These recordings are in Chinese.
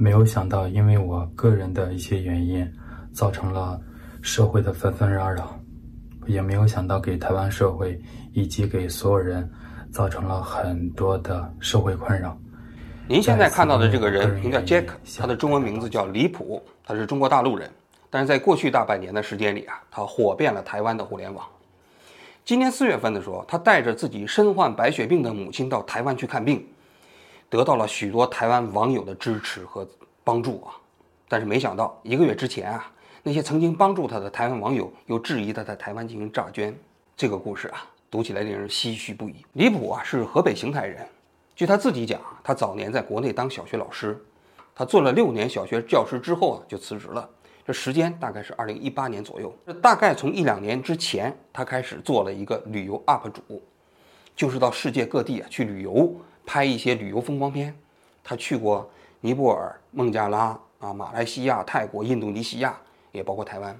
没有想到，因为我个人的一些原因，造成了社会的纷纷扰扰，也没有想到给台湾社会以及给所有人造成了很多的社会困扰。您现在看到的这个人名叫 Jack，他的中文名字叫李普，他是中国大陆人。但是在过去大半年的时间里啊，他火遍了台湾的互联网。今年四月份的时候，他带着自己身患白血病的母亲到台湾去看病，得到了许多台湾网友的支持和帮助啊。但是没想到，一个月之前啊，那些曾经帮助他的台湾网友又质疑他在台湾进行诈捐。这个故事啊，读起来令人唏嘘不已。李普啊是河北邢台人，据他自己讲，他早年在国内当小学老师，他做了六年小学教师之后啊就辞职了。这时间大概是二零一八年左右，这大概从一两年之前，他开始做了一个旅游 UP 主，就是到世界各地啊去旅游，拍一些旅游风光片。他去过尼泊尔、孟加拉啊、马来西亚、泰国、印度尼西亚，也包括台湾。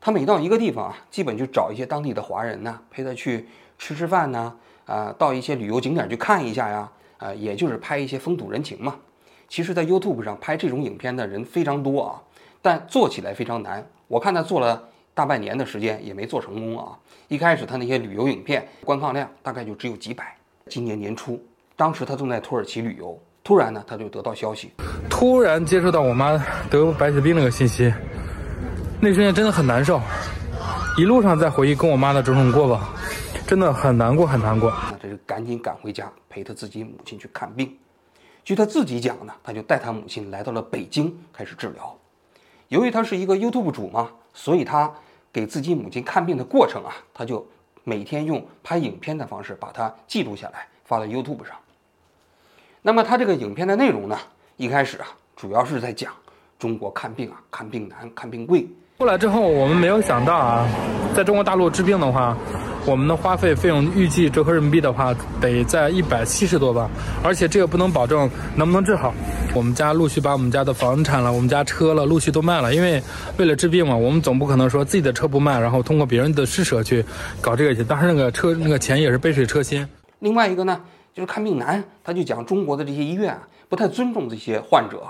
他每到一个地方啊，基本就找一些当地的华人呢，陪他去吃吃饭呢，啊，到一些旅游景点去看一下呀，啊，也就是拍一些风土人情嘛。其实，在 YouTube 上拍这种影片的人非常多啊。但做起来非常难，我看他做了大半年的时间也没做成功啊！一开始他那些旅游影片观看量大概就只有几百。今年年初，当时他正在土耳其旅游，突然呢他就得到消息，突然接收到我妈得白血病那个信息，那瞬间真的很难受。一路上在回忆跟我妈的种种过往，真的很难过很难过。那这就赶紧赶回家陪他自己母亲去看病。据他自己讲呢，他就带他母亲来到了北京开始治疗。由于他是一个 YouTube 主嘛，所以他给自己母亲看病的过程啊，他就每天用拍影片的方式把它记录下来，发到 YouTube 上。那么他这个影片的内容呢，一开始啊，主要是在讲中国看病啊，看病难，看病贵。过来之后，我们没有想到啊，在中国大陆治病的话。我们的花费费用预计折合人民币的话，得在一百七十多万，而且这个不能保证能不能治好。我们家陆续把我们家的房产了，我们家车了，陆续都卖了，因为为了治病嘛，我们总不可能说自己的车不卖，然后通过别人的施舍去搞这个去。当时那个车那个钱也是杯水车薪。另外一个呢，就是看病难，他就讲中国的这些医院不太尊重这些患者。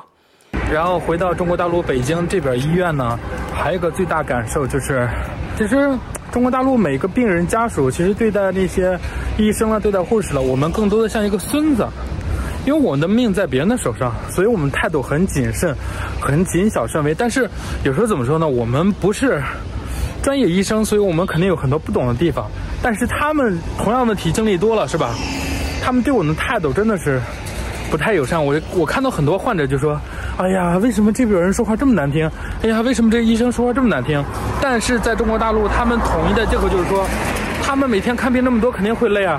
然后回到中国大陆北京这边医院呢，还有一个最大感受就是，其实。中国大陆每个病人家属，其实对待那些医生了，对待护士了，我们更多的像一个孙子，因为我们的命在别人的手上，所以我们态度很谨慎，很谨小慎微。但是有时候怎么说呢？我们不是专业医生，所以我们肯定有很多不懂的地方。但是他们同样的题经历多了，是吧？他们对我们的态度真的是不太友善。我我看到很多患者就说。哎呀，为什么这边有人说话这么难听？哎呀，为什么这医生说话这么难听？但是在中国大陆，他们统一的借口就是说，他们每天看病那么多，肯定会累啊。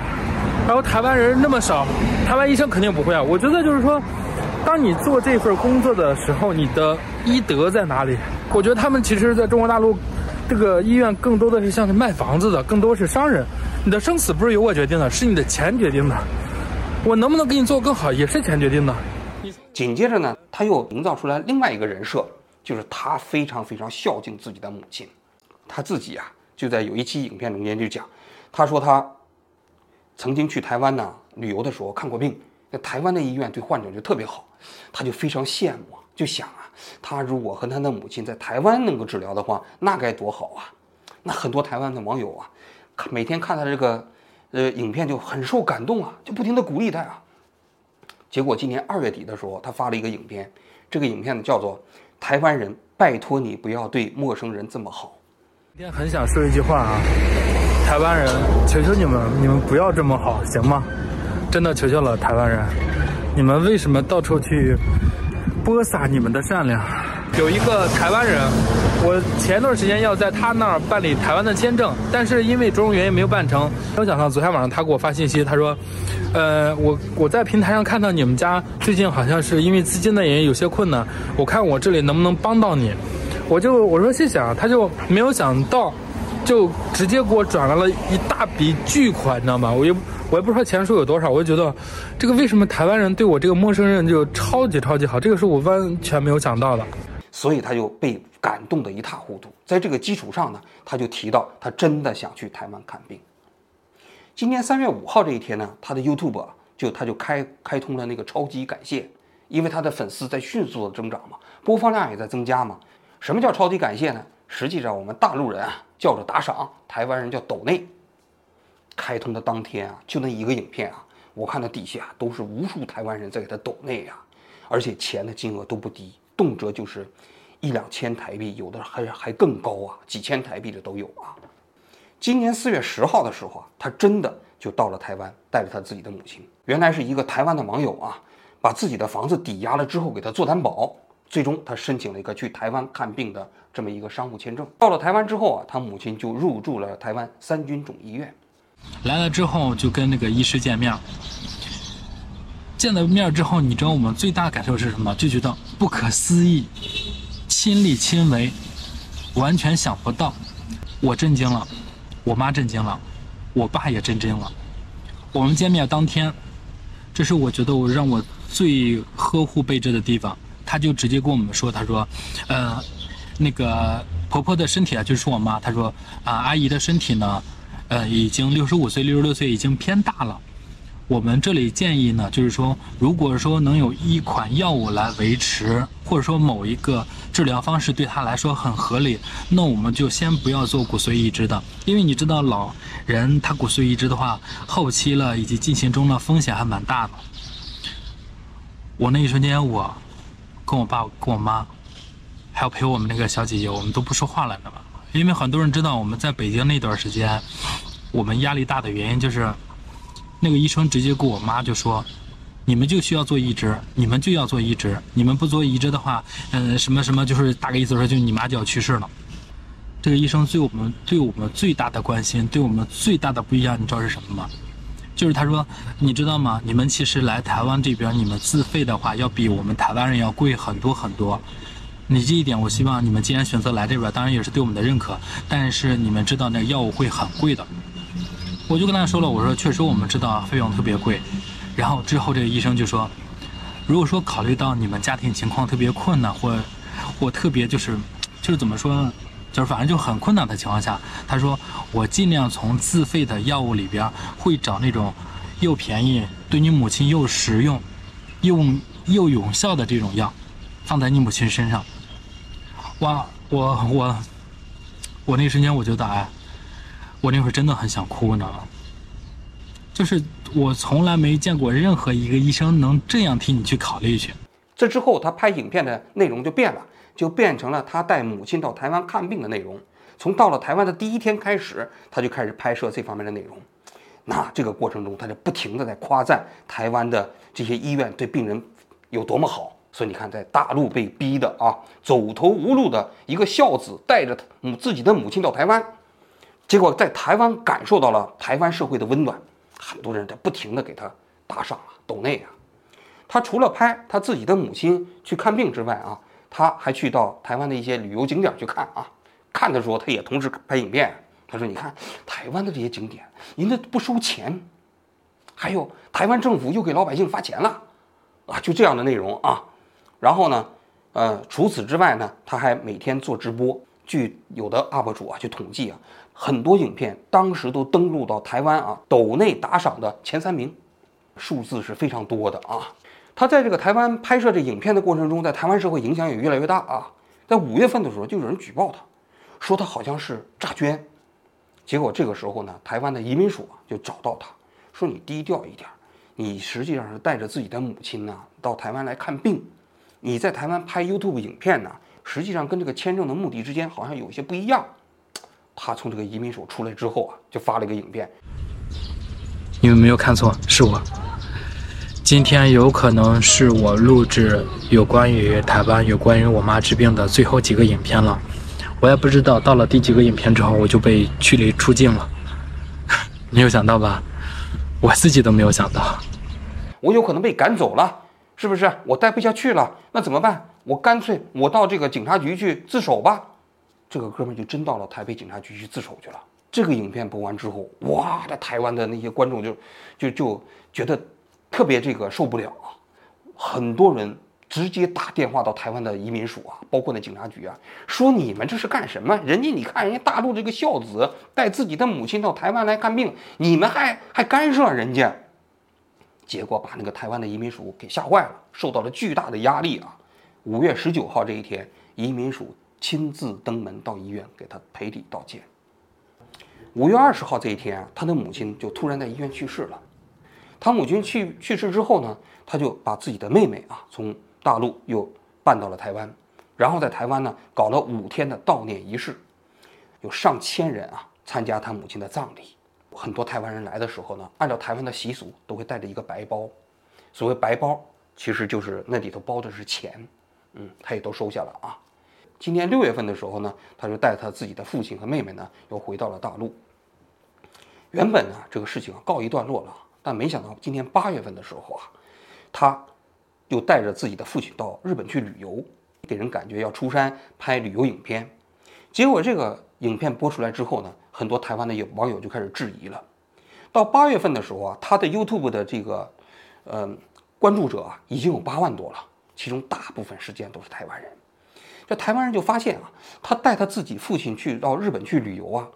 然后台湾人那么少，台湾医生肯定不会啊。我觉得就是说，当你做这份工作的时候，你的医德在哪里？我觉得他们其实在中国大陆，这个医院更多的是像是卖房子的，更多是商人。你的生死不是由我决定的，是你的钱决定的。我能不能给你做更好，也是钱决定的。紧接着呢，他又营造出来另外一个人设，就是他非常非常孝敬自己的母亲。他自己啊，就在有一期影片中间就讲，他说他曾经去台湾呢旅游的时候看过病，那台湾的医院对患者就特别好，他就非常羡慕，就想啊，他如果和他的母亲在台湾能够治疗的话，那该多好啊！那很多台湾的网友啊，每天看他这个呃影片就很受感动啊，就不停的鼓励他啊。结果今年二月底的时候，他发了一个影片，这个影片呢叫做《台湾人，拜托你不要对陌生人这么好》。今天很想说一句话啊，台湾人，求求你们，你们不要这么好，行吗？真的求求了，台湾人，你们为什么到处去播撒你们的善良？有一个台湾人，我前段时间要在他那儿办理台湾的签证，但是因为种种原因没有办成。没有想到昨天晚上他给我发信息，他说：“呃，我我在平台上看到你们家最近好像是因为资金的原因有些困难，我看我这里能不能帮到你。”我就我说谢谢啊，他就没有想到，就直接给我转来了一大笔巨款，你知道吗？我又。我也不知道钱数有多少，我就觉得，这个为什么台湾人对我这个陌生人就超级超级好？这个是我完全没有想到的，所以他就被感动得一塌糊涂。在这个基础上呢，他就提到他真的想去台湾看病。今年三月五号这一天呢，他的 YouTube 就他就开开通了那个超级感谢，因为他的粉丝在迅速的增长嘛，播放量也在增加嘛。什么叫超级感谢呢？实际上我们大陆人啊叫做打赏，台湾人叫抖内。开通的当天啊，就那一个影片啊，我看到底下都是无数台湾人在给他抖内呀，而且钱的金额都不低，动辄就是一两千台币，有的还还更高啊，几千台币的都有啊。今年四月十号的时候啊，他真的就到了台湾，带着他自己的母亲。原来是一个台湾的网友啊，把自己的房子抵押了之后给他做担保，最终他申请了一个去台湾看病的这么一个商务签证。到了台湾之后啊，他母亲就入住了台湾三军总医院。来了之后就跟那个医师见面，见了面之后，你知道我们最大感受是什么？就觉得不可思议，亲力亲为，完全想不到，我震惊了。我妈震惊了，我爸也震惊了。我们见面当天，这是我觉得我让我最呵护备至的地方。他就直接跟我们说：“他说，呃，那个婆婆的身体啊，就是我妈。他说啊，阿姨的身体呢，呃，已经六十五岁、六十六岁，已经偏大了。”我们这里建议呢，就是说，如果说能有一款药物来维持，或者说某一个治疗方式对他来说很合理，那我们就先不要做骨髓移植的，因为你知道老人他骨髓移植的话，后期了以及进行中的风险还蛮大的。我那一瞬间，我跟我爸、跟我妈，还有陪我们那个小姐姐，我们都不说话了，你知道吧？因为很多人知道我们在北京那段时间，我们压力大的原因就是。那个医生直接跟我妈就说：“你们就需要做移植，你们就要做移植，你们不做移植的话，嗯，什么什么，就是大概意思说，就你妈就要去世了。”这个医生对我们对我们最大的关心，对我们最大的不一样，你知道是什么吗？就是他说：“你知道吗？你们其实来台湾这边，你们自费的话，要比我们台湾人要贵很多很多。你这一点，我希望你们既然选择来这边，当然也是对我们的认可，但是你们知道那药物会很贵的。”我就跟他说了，我说确实我们知道费用特别贵，然后之后这个医生就说，如果说考虑到你们家庭情况特别困难，或或特别就是就是怎么说，就是反正就很困难的情况下，他说我尽量从自费的药物里边会找那种又便宜、对你母亲又实用、又又有效的这种药，放在你母亲身上。哇，我我我那瞬间我觉得哎。我那会儿真的很想哭呢，就是我从来没见过任何一个医生能这样替你去考虑去。这之后，他拍影片的内容就变了，就变成了他带母亲到台湾看病的内容。从到了台湾的第一天开始，他就开始拍摄这方面的内容。那这个过程中，他就不停的在夸赞台湾的这些医院对病人有多么好。所以你看，在大陆被逼的啊，走投无路的一个孝子，带着母自己的母亲到台湾。结果在台湾感受到了台湾社会的温暖，很多人在不停的给他打赏啊、抖内啊。他除了拍他自己的母亲去看病之外啊，他还去到台湾的一些旅游景点去看啊。看的时候，他也同时拍影片。他说：“你看台湾的这些景点，人家不收钱，还有台湾政府又给老百姓发钱了啊，就这样的内容啊。然后呢，呃，除此之外呢，他还每天做直播。据有的 UP 主啊去统计啊。”很多影片当时都登陆到台湾啊，斗内打赏的前三名，数字是非常多的啊。他在这个台湾拍摄这影片的过程中，在台湾社会影响也越来越大啊。在五月份的时候，就有人举报他，说他好像是诈捐。结果这个时候呢，台湾的移民署就找到他，说你低调一点，你实际上是带着自己的母亲呢到台湾来看病，你在台湾拍 YouTube 影片呢，实际上跟这个签证的目的之间好像有一些不一样。他从这个移民署出来之后啊，就发了一个影片。你们没有看错，是我。今天有可能是我录制有关于台湾、有关于我妈治病的最后几个影片了。我也不知道到了第几个影片之后，我就被驱离出境了。没有想到吧？我自己都没有想到。我有可能被赶走了，是不是？我待不下去了，那怎么办？我干脆我到这个警察局去自首吧。这个哥们就真到了台北警察局去自首去了。这个影片播完之后，哇，在台湾的那些观众就就就觉得特别这个受不了啊，很多人直接打电话到台湾的移民署啊，包括那警察局啊，说你们这是干什么？人家你看人家大陆这个孝子带自己的母亲到台湾来看病，你们还还干涉人家？结果把那个台湾的移民署给吓坏了，受到了巨大的压力啊。五月十九号这一天，移民署亲自登门到医院给他赔礼道歉。五月二十号这一天，他的母亲就突然在医院去世了。他母亲去去世之后呢，他就把自己的妹妹啊从大陆又办到了台湾，然后在台湾呢搞了五天的悼念仪式，有上千人啊参加他母亲的葬礼。很多台湾人来的时候呢，按照台湾的习俗都会带着一个白包，所谓白包其实就是那里头包的是钱。嗯，他也都收下了啊。今年六月份的时候呢，他就带他自己的父亲和妹妹呢，又回到了大陆。原本呢，这个事情告一段落了，但没想到今年八月份的时候啊，他又带着自己的父亲到日本去旅游，给人感觉要出山拍旅游影片。结果这个影片播出来之后呢，很多台湾的有网友就开始质疑了。到八月份的时候啊，他的 YouTube 的这个呃关注者啊，已经有八万多了。其中大部分时间都是台湾人，这台湾人就发现啊，他带他自己父亲去到日本去旅游啊，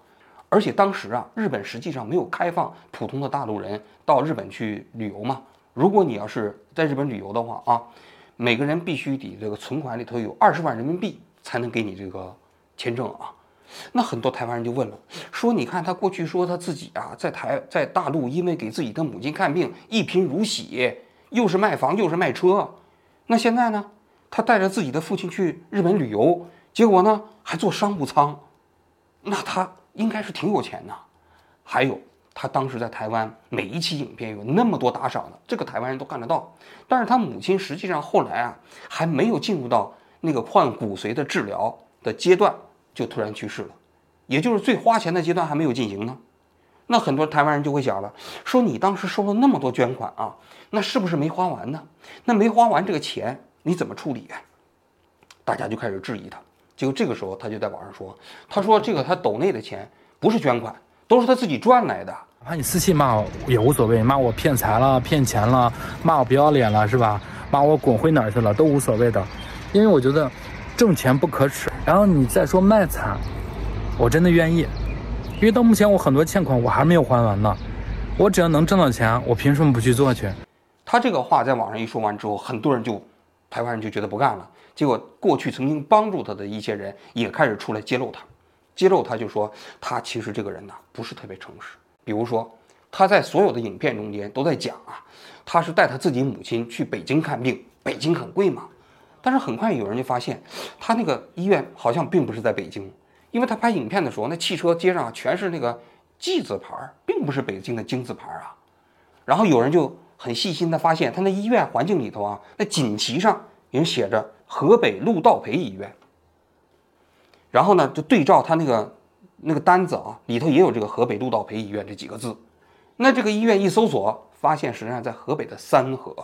而且当时啊，日本实际上没有开放普通的大陆人到日本去旅游嘛。如果你要是在日本旅游的话啊，每个人必须得这个存款里头有二十万人民币才能给你这个签证啊。那很多台湾人就问了，说你看他过去说他自己啊，在台在大陆因为给自己的母亲看病一贫如洗，又是卖房又是卖车。那现在呢？他带着自己的父亲去日本旅游，结果呢还坐商务舱，那他应该是挺有钱的。还有，他当时在台湾每一期影片有那么多打赏的，这个台湾人都看得到。但是他母亲实际上后来啊还没有进入到那个换骨髓的治疗的阶段，就突然去世了，也就是最花钱的阶段还没有进行呢。那很多台湾人就会想了，说你当时收了那么多捐款啊，那是不是没花完呢？那没花完这个钱你怎么处理？大家就开始质疑他。结果这个时候他就在网上说，他说这个他抖内的钱不是捐款，都是他自己赚来的。哪怕你私信骂我也无所谓，骂我骗财了、骗钱了，骂我不要脸了是吧？骂我滚回哪儿去了都无所谓的，因为我觉得挣钱不可耻。然后你再说卖惨，我真的愿意。因为到目前我很多欠款我还没有还完呢，我只要能挣到钱，我凭什么不去做去？他这个话在网上一说完之后，很多人就台湾人就觉得不干了。结果过去曾经帮助他的一些人也开始出来揭露他，揭露他就说他其实这个人呢不是特别诚实。比如说他在所有的影片中间都在讲啊，他是带他自己母亲去北京看病，北京很贵嘛。但是很快有人就发现，他那个医院好像并不是在北京。因为他拍影片的时候，那汽车街上全是那个 G 字牌，并不是北京的京字牌啊。然后有人就很细心的发现，他那医院环境里头啊，那锦旗上也写着河北陆道培医院。然后呢，就对照他那个那个单子啊，里头也有这个河北陆道培医院这几个字。那这个医院一搜索，发现实际上在河北的三河，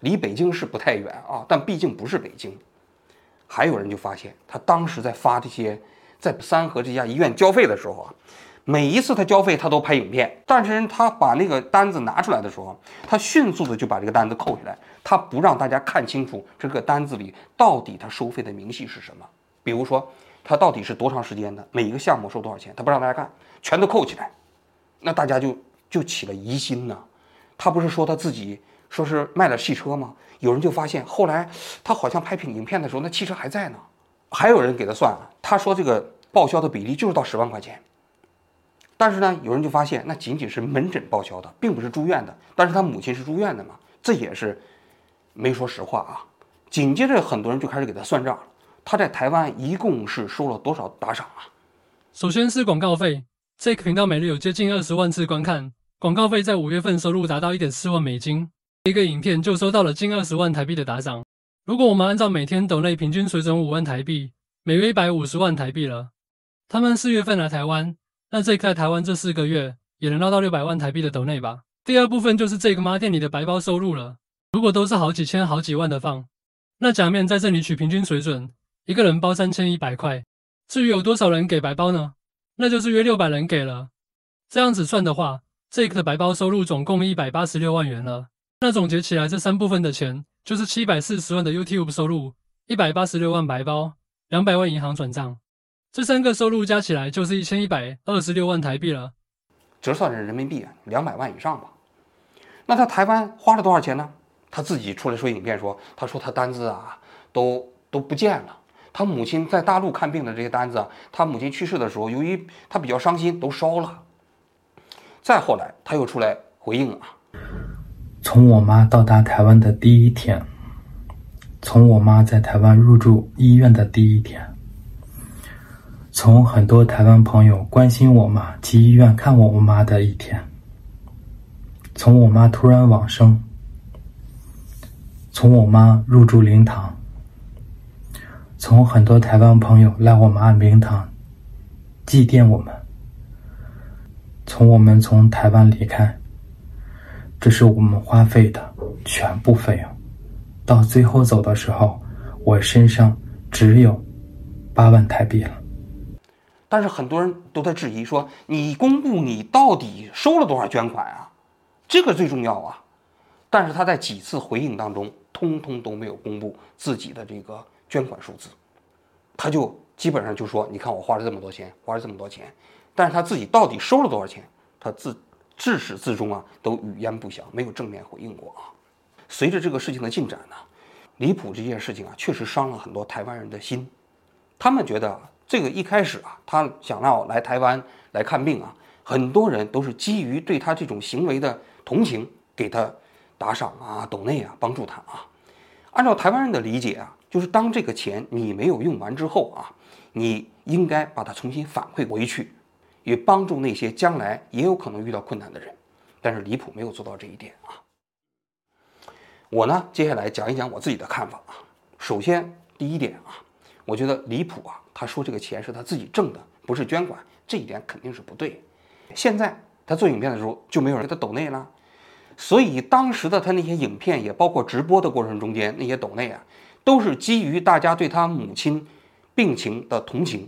离北京市不太远啊，但毕竟不是北京。还有人就发现，他当时在发这些。在三河这家医院交费的时候啊，每一次他交费，他都拍影片。但是他把那个单子拿出来的时候，他迅速的就把这个单子扣下来，他不让大家看清楚这个单子里到底他收费的明细是什么。比如说，他到底是多长时间的，每一个项目收多少钱，他不让大家看，全都扣起来。那大家就就起了疑心呢。他不是说他自己说是卖了汽车吗？有人就发现，后来他好像拍品影片的时候，那汽车还在呢。还有人给他算，他说这个报销的比例就是到十万块钱。但是呢，有人就发现那仅仅是门诊报销的，并不是住院的。但是他母亲是住院的嘛，这也是没说实话啊。紧接着，很多人就开始给他算账了。他在台湾一共是收了多少打赏啊？首先是广告费，这个频道每日有接近二十万次观看，广告费在五月份收入达到一点四万美金，一个影片就收到了近二十万台币的打赏。如果我们按照每天抖内平均水准五万台币，每月一百五十万台币了。他们四月份来台湾，那这在台湾这四个月也能捞到六百万台币的抖内吧？第二部分就是这个妈店里的白包收入了。如果都是好几千、好几万的放，那假面在这里取平均水准，一个人包三千一百块。至于有多少人给白包呢？那就是约六百人给了。这样子算的话，这个的白包收入总共一百八十六万元了。那总结起来，这三部分的钱。就是七百四十万的 YouTube 收入，一百八十六万白包，两百万银行转账，这三个收入加起来就是一千一百二十六万台币了，折算成人民币两百万以上吧。那他台湾花了多少钱呢？他自己出来说影片说，他说他单子啊都都不见了。他母亲在大陆看病的这些单子，他母亲去世的时候，由于他比较伤心，都烧了。再后来，他又出来回应啊，从我妈到达台湾的第一天，从我妈在台湾入住医院的第一天，从很多台湾朋友关心我妈去医院看我我妈的一天，从我妈突然往生，从我妈入住灵堂。从很多台湾朋友来我们安平堂祭奠我们，从我们从台湾离开，这是我们花费的全部费用。到最后走的时候，我身上只有八万台币了。但是很多人都在质疑说：“你公布你到底收了多少捐款啊？这个最重要啊！”但是他在几次回应当中，通通都没有公布自己的这个。捐款数字，他就基本上就说：“你看我花了这么多钱，花了这么多钱，但是他自己到底收了多少钱，他自自始至终啊都语焉不详，没有正面回应过啊。”随着这个事情的进展呢，离谱这件事情啊确实伤了很多台湾人的心。他们觉得这个一开始啊，他想要来台湾来看病啊，很多人都是基于对他这种行为的同情，给他打赏啊、抖内啊，帮助他啊。按照台湾人的理解啊。就是当这个钱你没有用完之后啊，你应该把它重新反馈回去，也帮助那些将来也有可能遇到困难的人。但是离谱没有做到这一点啊。我呢，接下来讲一讲我自己的看法啊。首先，第一点啊，我觉得离谱啊，他说这个钱是他自己挣的，不是捐款，这一点肯定是不对。现在他做影片的时候就没有人给他抖内了，所以当时的他那些影片也包括直播的过程中间那些抖内啊。都是基于大家对他母亲病情的同情。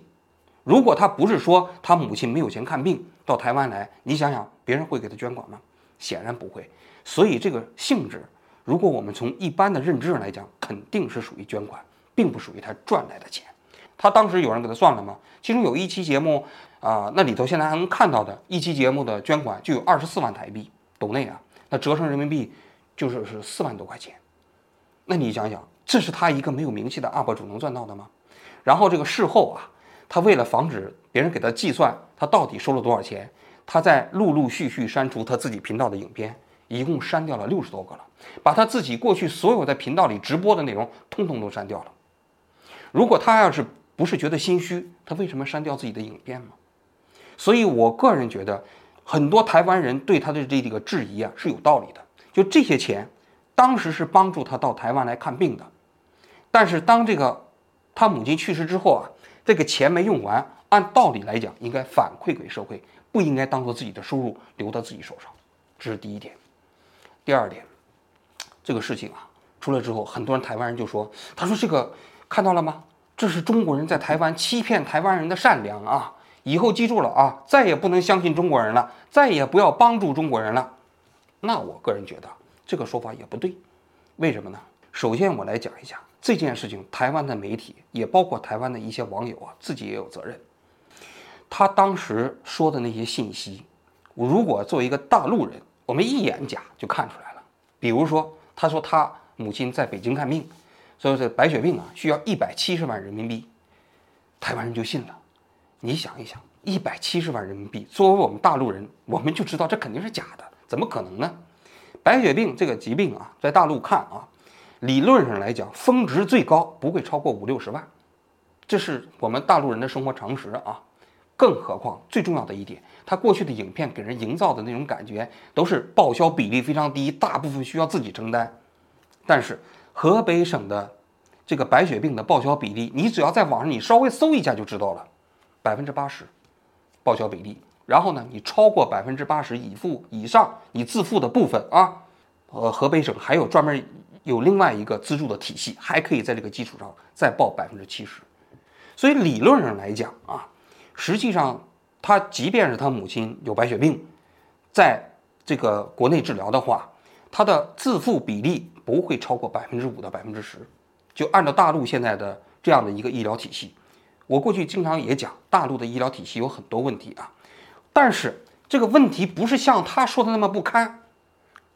如果他不是说他母亲没有钱看病到台湾来，你想想别人会给他捐款吗？显然不会。所以这个性质，如果我们从一般的认知上来讲，肯定是属于捐款，并不属于他赚来的钱。他当时有人给他算了吗？其中有一期节目啊，那里头现在还能看到的一期节目的捐款就有二十四万台币，斗内啊，那折成人民币就是是四万多块钱。那你想想。这是他一个没有名气的 UP 主能赚到的吗？然后这个事后啊，他为了防止别人给他计算他到底收了多少钱，他在陆陆续续删除他自己频道的影片，一共删掉了六十多个了，把他自己过去所有在频道里直播的内容通通都删掉了。如果他要是不是觉得心虚，他为什么删掉自己的影片呢？所以我个人觉得，很多台湾人对他的这个质疑啊是有道理的。就这些钱。当时是帮助他到台湾来看病的，但是当这个他母亲去世之后啊，这个钱没用完，按道理来讲应该反馈给社会，不应该当做自己的收入留到自己手上，这是第一点。第二点，这个事情啊出来之后，很多人台湾人就说：“他说这个看到了吗？这是中国人在台湾欺骗台湾人的善良啊！以后记住了啊，再也不能相信中国人了，再也不要帮助中国人了。”那我个人觉得。这个说法也不对，为什么呢？首先，我来讲一下这件事情，台湾的媒体也包括台湾的一些网友啊，自己也有责任。他当时说的那些信息，如果作为一个大陆人，我们一眼假就看出来了。比如说，他说他母亲在北京看病，所以这白血病啊需要一百七十万人民币，台湾人就信了。你想一想，一百七十万人民币，作为我们大陆人，我们就知道这肯定是假的，怎么可能呢？白血病这个疾病啊，在大陆看啊，理论上来讲，峰值最高不会超过五六十万，这是我们大陆人的生活常识啊。更何况最重要的一点，他过去的影片给人营造的那种感觉，都是报销比例非常低，大部分需要自己承担。但是河北省的这个白血病的报销比例，你只要在网上你稍微搜一下就知道了，百分之八十报销比例。然后呢，你超过百分之八十已付以上，你自付的部分啊，呃，河北省还有专门有另外一个资助的体系，还可以在这个基础上再报百分之七十。所以理论上来讲啊，实际上他即便是他母亲有白血病，在这个国内治疗的话，他的自付比例不会超过百分之五到百分之十。就按照大陆现在的这样的一个医疗体系，我过去经常也讲，大陆的医疗体系有很多问题啊。但是这个问题不是像他说的那么不堪，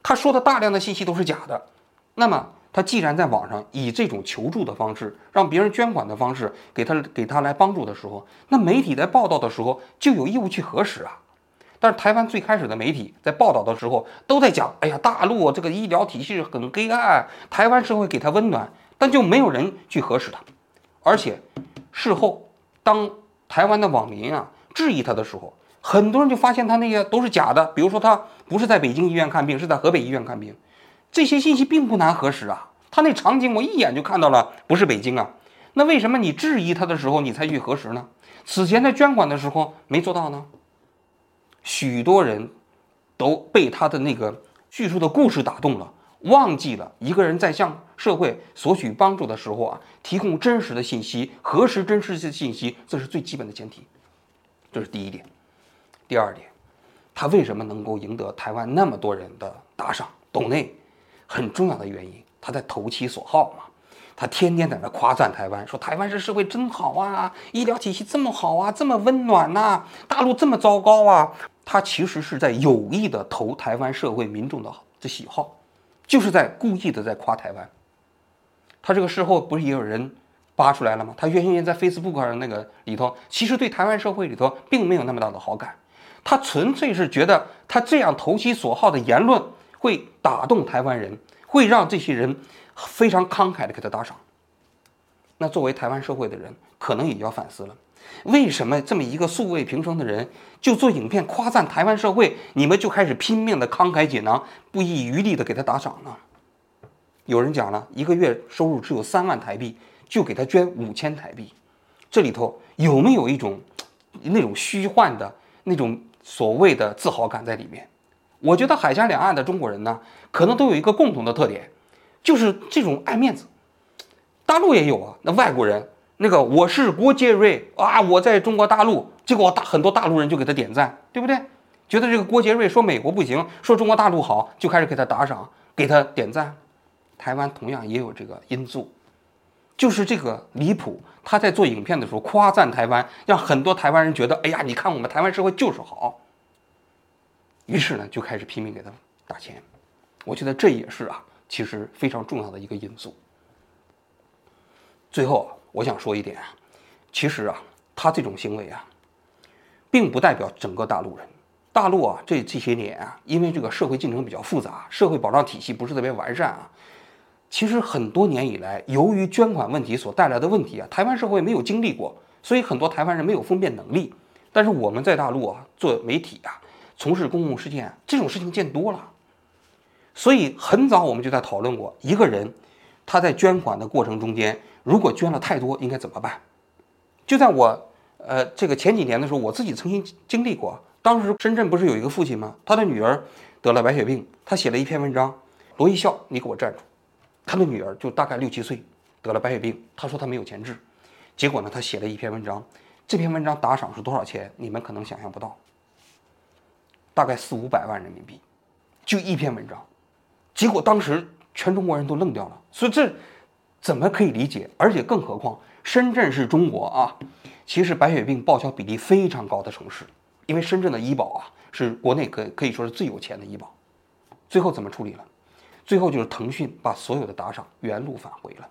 他说的大量的信息都是假的。那么他既然在网上以这种求助的方式，让别人捐款的方式给他给他来帮助的时候，那媒体在报道的时候就有义务去核实啊。但是台湾最开始的媒体在报道的时候都在讲，哎呀，大陆这个医疗体系很黑暗，台湾社会给他温暖，但就没有人去核实他。而且事后，当台湾的网民啊质疑他的时候，很多人就发现他那些都是假的。比如说他不是在北京医院看病，是在河北医院看病，这些信息并不难核实啊。他那场景我一眼就看到了，不是北京啊。那为什么你质疑他的时候你才去核实呢？此前在捐款的时候没做到呢？许多人都被他的那个叙述的故事打动了。忘记了一个人在向社会索取帮助的时候啊，提供真实的信息，核实真实的信息，这是最基本的前提。这是第一点。第二点，他为什么能够赢得台湾那么多人的打赏、懂内？很重要的原因，他在投其所好嘛。他天天在那夸赞台湾，说台湾这社会真好啊，医疗体系这么好啊，这么温暖呐，大陆这么糟糕啊。他其实是在有意的投台湾社会民众的这喜好。就是在故意的在夸台湾，他这个事后不是也有人扒出来了吗？他原先在 Facebook 上那个里头，其实对台湾社会里头并没有那么大的好感，他纯粹是觉得他这样投其所好的言论会打动台湾人，会让这些人非常慷慨的给他打赏。那作为台湾社会的人，可能也要反思了。为什么这么一个素未平生的人就做影片夸赞台湾社会，你们就开始拼命的慷慨解囊，不遗余力的给他打赏呢？有人讲了，一个月收入只有三万台币，就给他捐五千台币，这里头有没有一种那种虚幻的那种所谓的自豪感在里面？我觉得海峡两岸的中国人呢，可能都有一个共同的特点，就是这种爱面子。大陆也有啊，那外国人。那个我是郭杰瑞啊，我在中国大陆，结果大很多大陆人就给他点赞，对不对？觉得这个郭杰瑞说美国不行，说中国大陆好，就开始给他打赏，给他点赞。台湾同样也有这个因素，就是这个离谱，他在做影片的时候夸赞台湾，让很多台湾人觉得，哎呀，你看我们台湾社会就是好。于是呢，就开始拼命给他打钱。我觉得这也是啊，其实非常重要的一个因素。最后。我想说一点啊，其实啊，他这种行为啊，并不代表整个大陆人。大陆啊，这这些年啊，因为这个社会进程比较复杂，社会保障体系不是特别完善啊。其实很多年以来，由于捐款问题所带来的问题啊，台湾社会没有经历过，所以很多台湾人没有分辨能力。但是我们在大陆啊，做媒体啊，从事公共事件，这种事情见多了，所以很早我们就在讨论过，一个人他在捐款的过程中间。如果捐了太多，应该怎么办？就在我，呃，这个前几年的时候，我自己曾经经历过。当时深圳不是有一个父亲吗？他的女儿得了白血病，他写了一篇文章。罗一笑，你给我站住！他的女儿就大概六七岁，得了白血病。他说他没有钱治，结果呢，他写了一篇文章。这篇文章打赏是多少钱？你们可能想象不到，大概四五百万人民币，就一篇文章。结果当时全中国人都愣掉了。所以这。怎么可以理解？而且更何况，深圳是中国啊，其实白血病报销比例非常高的城市，因为深圳的医保啊是国内可可以说是最有钱的医保。最后怎么处理了？最后就是腾讯把所有的打赏原路返回了。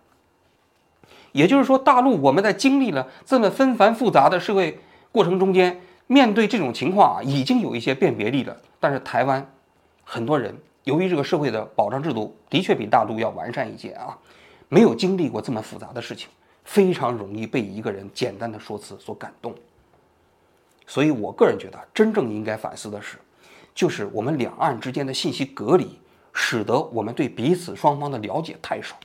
也就是说，大陆我们在经历了这么纷繁复杂的社会过程中间，面对这种情况啊，已经有一些辨别力了。但是台湾很多人由于这个社会的保障制度的确比大陆要完善一些啊。没有经历过这么复杂的事情，非常容易被一个人简单的说辞所感动。所以我个人觉得，真正应该反思的是，就是我们两岸之间的信息隔离，使得我们对彼此双方的了解太少，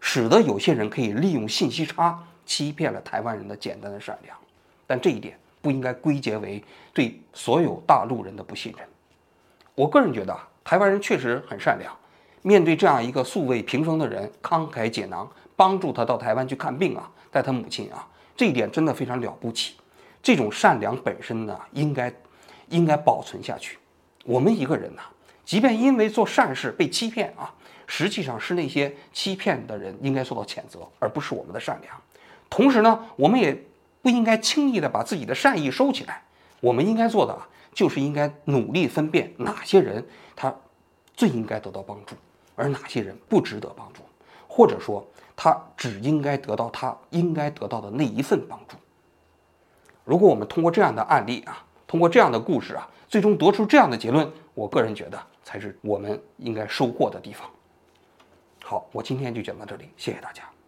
使得有些人可以利用信息差欺骗了台湾人的简单的善良。但这一点不应该归结为对所有大陆人的不信任。我个人觉得，台湾人确实很善良。面对这样一个素未平生的人，慷慨解囊，帮助他到台湾去看病啊，带他母亲啊，这一点真的非常了不起。这种善良本身呢，应该应该保存下去。我们一个人呢，即便因为做善事被欺骗啊，实际上是那些欺骗的人应该受到谴责，而不是我们的善良。同时呢，我们也不应该轻易的把自己的善意收起来。我们应该做的啊，就是应该努力分辨哪些人他。最应该得到帮助，而哪些人不值得帮助，或者说他只应该得到他应该得到的那一份帮助。如果我们通过这样的案例啊，通过这样的故事啊，最终得出这样的结论，我个人觉得才是我们应该收获的地方。好，我今天就讲到这里，谢谢大家。